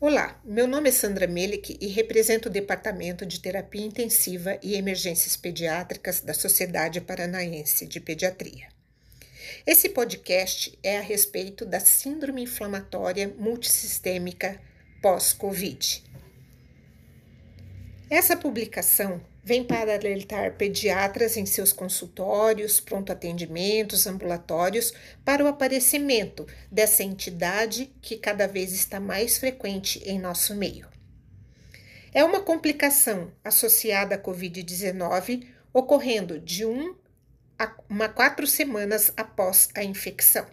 Olá, meu nome é Sandra Melik e represento o Departamento de Terapia Intensiva e Emergências Pediátricas da Sociedade Paranaense de Pediatria. Esse podcast é a respeito da Síndrome Inflamatória Multissistêmica pós-Covid. Essa publicação vem para alertar pediatras em seus consultórios, pronto atendimentos, ambulatórios para o aparecimento dessa entidade que cada vez está mais frequente em nosso meio. É uma complicação associada à Covid-19 ocorrendo de 1 a uma quatro semanas após a infecção.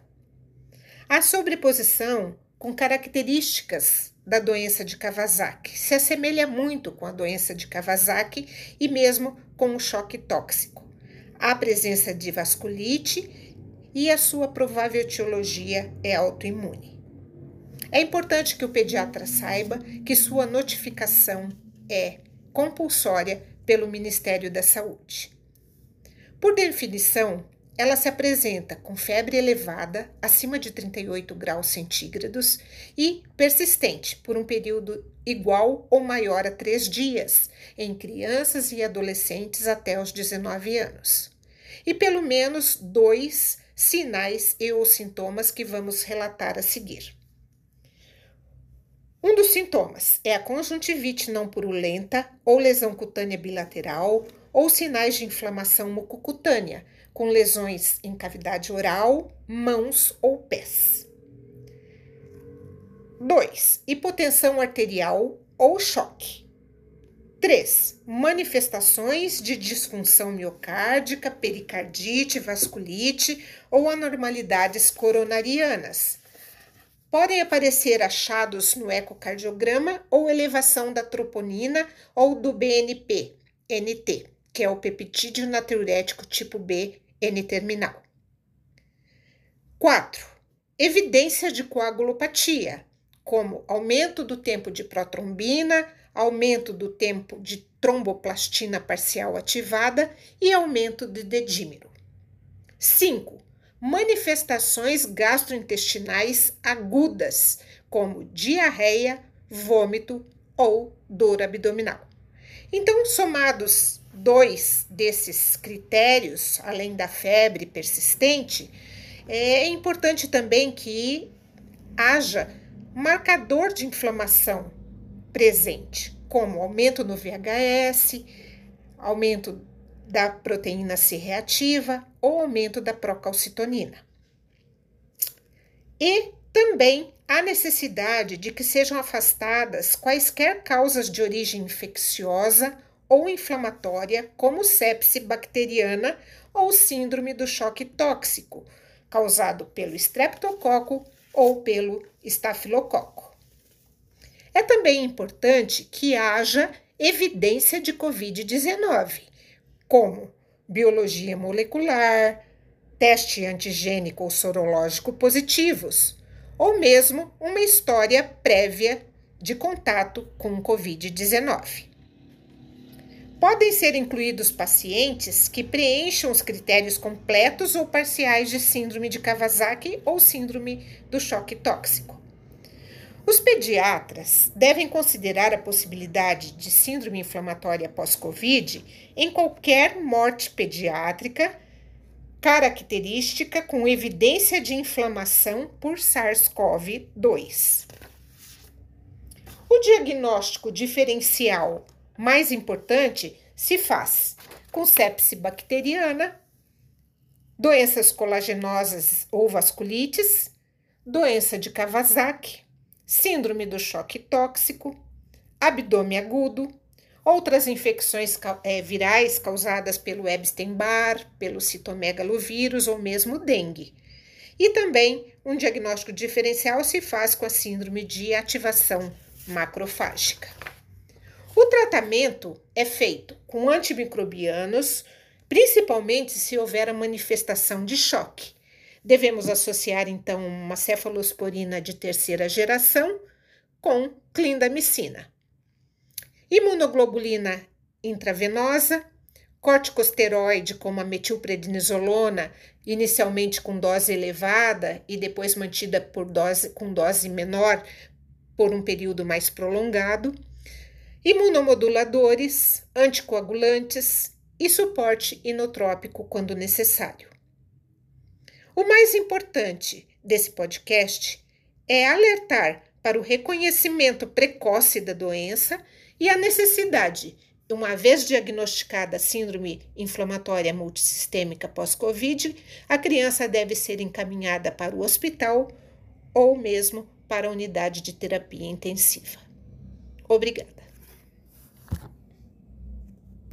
A sobreposição com características da doença de Kawasaki. Se assemelha muito com a doença de Kawasaki e mesmo com o choque tóxico. Há presença de vasculite e a sua provável etiologia é autoimune. É importante que o pediatra saiba que sua notificação é compulsória pelo Ministério da Saúde. Por definição, ela se apresenta com febre elevada, acima de 38 graus centígrados, e persistente por um período igual ou maior a três dias, em crianças e adolescentes até os 19 anos. E pelo menos dois sinais e ou sintomas que vamos relatar a seguir. Um dos sintomas é a conjuntivite não purulenta ou lesão cutânea bilateral ou sinais de inflamação mucocutânea, com lesões em cavidade oral, mãos ou pés. 2. Hipotensão arterial ou choque. 3. Manifestações de disfunção miocárdica, pericardite, vasculite ou anormalidades coronarianas. Podem aparecer achados no ecocardiograma ou elevação da troponina ou do BNP, NT, que é o peptídeo natriurético tipo B N-terminal. 4. Evidência de coagulopatia, como aumento do tempo de protrombina, aumento do tempo de tromboplastina parcial ativada e aumento de dedímero. 5. Manifestações gastrointestinais agudas, como diarreia, vômito ou dor abdominal. Então, somados dois desses critérios, além da febre persistente, é importante também que haja marcador de inflamação presente, como aumento no VHS, aumento da proteína C reativa ou aumento da procalcitonina. E também há necessidade de que sejam afastadas quaisquer causas de origem infecciosa ou inflamatória, como sepse bacteriana ou síndrome do choque tóxico, causado pelo estreptococo ou pelo estafilococo. É também importante que haja evidência de Covid-19, como biologia molecular, teste antigênico ou sorológico positivos, ou mesmo uma história prévia de contato com Covid-19. Podem ser incluídos pacientes que preencham os critérios completos ou parciais de síndrome de Kawasaki ou síndrome do choque tóxico. Os pediatras devem considerar a possibilidade de síndrome inflamatória pós-Covid em qualquer morte pediátrica característica com evidência de inflamação por SARS-CoV-2. O diagnóstico diferencial mais importante se faz com sepse bacteriana, doenças colagenosas ou vasculites, doença de Kawasaki, síndrome do choque tóxico, abdômen agudo, outras infecções é, virais causadas pelo Epstein-Barr, pelo citomegalovírus ou mesmo dengue. E também um diagnóstico diferencial se faz com a síndrome de ativação macrofágica. O tratamento é feito com antimicrobianos, principalmente se houver a manifestação de choque. Devemos associar então uma cefalosporina de terceira geração com clindamicina. Imunoglobulina intravenosa, corticosteroide como a metilprednisolona, inicialmente com dose elevada e depois mantida por dose com dose menor por um período mais prolongado, imunomoduladores, anticoagulantes e suporte inotrópico quando necessário. O mais importante desse podcast é alertar para o reconhecimento precoce da doença e a necessidade, uma vez diagnosticada a síndrome inflamatória multissistêmica pós-Covid, a criança deve ser encaminhada para o hospital ou mesmo para a unidade de terapia intensiva. Obrigada.